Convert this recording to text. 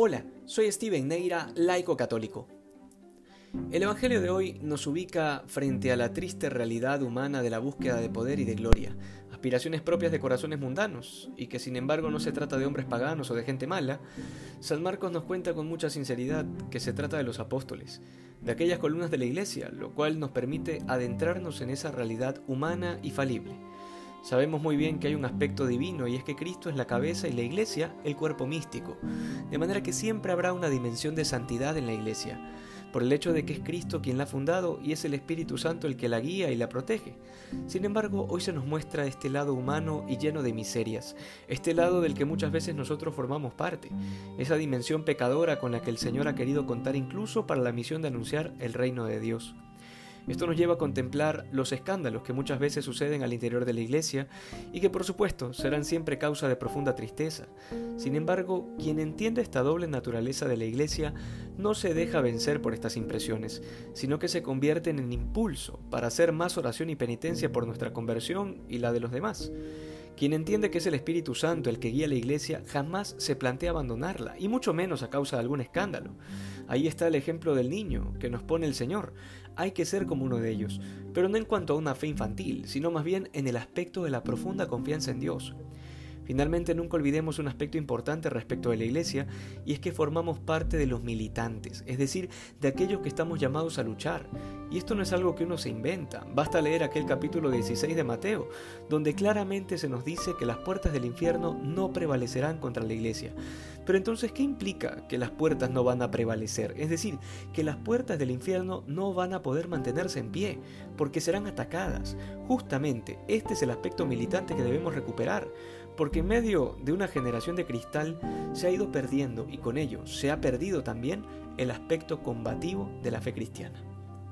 Hola, soy Steven Neira, laico católico. El Evangelio de hoy nos ubica frente a la triste realidad humana de la búsqueda de poder y de gloria, aspiraciones propias de corazones mundanos, y que sin embargo no se trata de hombres paganos o de gente mala. San Marcos nos cuenta con mucha sinceridad que se trata de los apóstoles, de aquellas columnas de la iglesia, lo cual nos permite adentrarnos en esa realidad humana y falible. Sabemos muy bien que hay un aspecto divino y es que Cristo es la cabeza y la iglesia el cuerpo místico, de manera que siempre habrá una dimensión de santidad en la iglesia, por el hecho de que es Cristo quien la ha fundado y es el Espíritu Santo el que la guía y la protege. Sin embargo, hoy se nos muestra este lado humano y lleno de miserias, este lado del que muchas veces nosotros formamos parte, esa dimensión pecadora con la que el Señor ha querido contar incluso para la misión de anunciar el reino de Dios. Esto nos lleva a contemplar los escándalos que muchas veces suceden al interior de la iglesia y que por supuesto serán siempre causa de profunda tristeza. Sin embargo, quien entiende esta doble naturaleza de la iglesia no se deja vencer por estas impresiones, sino que se convierten en impulso para hacer más oración y penitencia por nuestra conversión y la de los demás. Quien entiende que es el Espíritu Santo el que guía la iglesia jamás se plantea abandonarla, y mucho menos a causa de algún escándalo. Ahí está el ejemplo del niño que nos pone el Señor. Hay que ser como uno de ellos, pero no en cuanto a una fe infantil, sino más bien en el aspecto de la profunda confianza en Dios. Finalmente, nunca olvidemos un aspecto importante respecto de la Iglesia, y es que formamos parte de los militantes, es decir, de aquellos que estamos llamados a luchar. Y esto no es algo que uno se inventa, basta leer aquel capítulo 16 de Mateo, donde claramente se nos dice que las puertas del infierno no prevalecerán contra la Iglesia. Pero entonces, ¿qué implica que las puertas no van a prevalecer? Es decir, que las puertas del infierno no van a poder mantenerse en pie, porque serán atacadas. Justamente, este es el aspecto militante que debemos recuperar porque en medio de una generación de cristal se ha ido perdiendo y con ello se ha perdido también el aspecto combativo de la fe cristiana.